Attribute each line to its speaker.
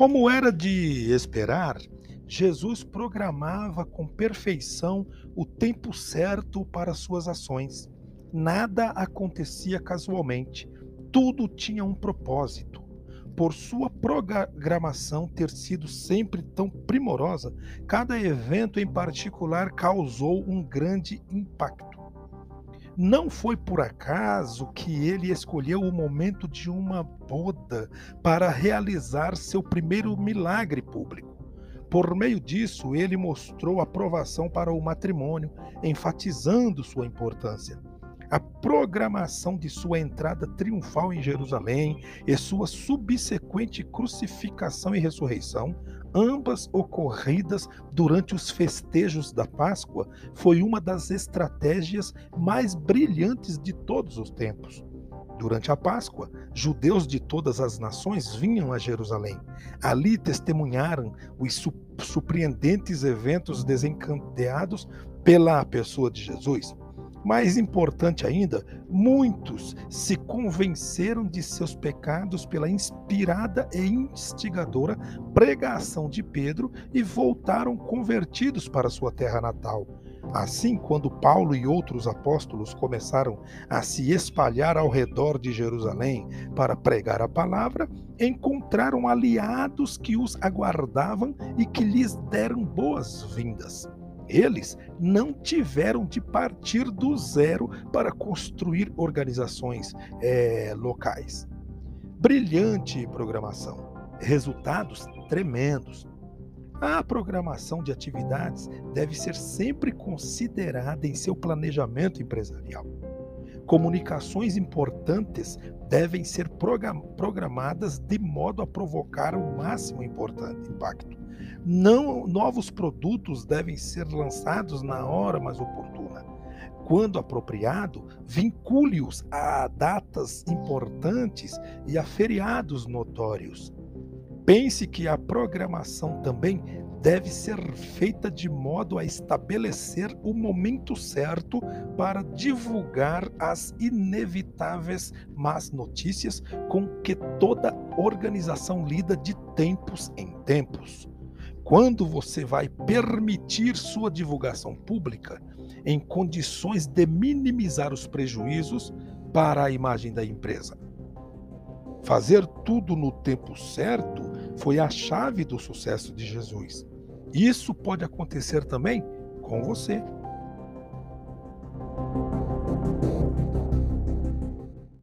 Speaker 1: Como era de esperar, Jesus programava com perfeição o tempo certo para suas ações. Nada acontecia casualmente, tudo tinha um propósito. Por sua programação ter sido sempre tão primorosa, cada evento em particular causou um grande impacto. Não foi por acaso que ele escolheu o momento de uma boda para realizar seu primeiro milagre público. Por meio disso, ele mostrou aprovação para o matrimônio, enfatizando sua importância. A programação de sua entrada triunfal em Jerusalém e sua subsequente crucificação e ressurreição, ambas ocorridas durante os festejos da Páscoa, foi uma das estratégias mais brilhantes de todos os tempos. Durante a Páscoa, judeus de todas as nações vinham a Jerusalém. Ali testemunharam os surpreendentes eventos desencadeados pela pessoa de Jesus. Mais importante ainda, muitos se convenceram de seus pecados pela inspirada e instigadora pregação de Pedro e voltaram convertidos para sua terra natal. Assim, quando Paulo e outros apóstolos começaram a se espalhar ao redor de Jerusalém para pregar a palavra, encontraram aliados que os aguardavam e que lhes deram boas-vindas. Eles não tiveram de partir do zero para construir organizações é, locais. Brilhante programação, resultados tremendos. A programação de atividades deve ser sempre considerada em seu planejamento empresarial. Comunicações importantes devem ser programadas de modo a provocar o máximo importante impacto. Não, novos produtos devem ser lançados na hora mais oportuna. Quando apropriado, vincule-os a datas importantes e a feriados notórios. Pense que a programação também deve ser feita de modo a estabelecer o momento certo para divulgar as inevitáveis más notícias com que toda organização lida de tempos em tempos. Quando você vai permitir sua divulgação pública em condições de minimizar os prejuízos para a imagem da empresa? Fazer tudo no tempo certo foi a chave do sucesso de Jesus. Isso pode acontecer também com você.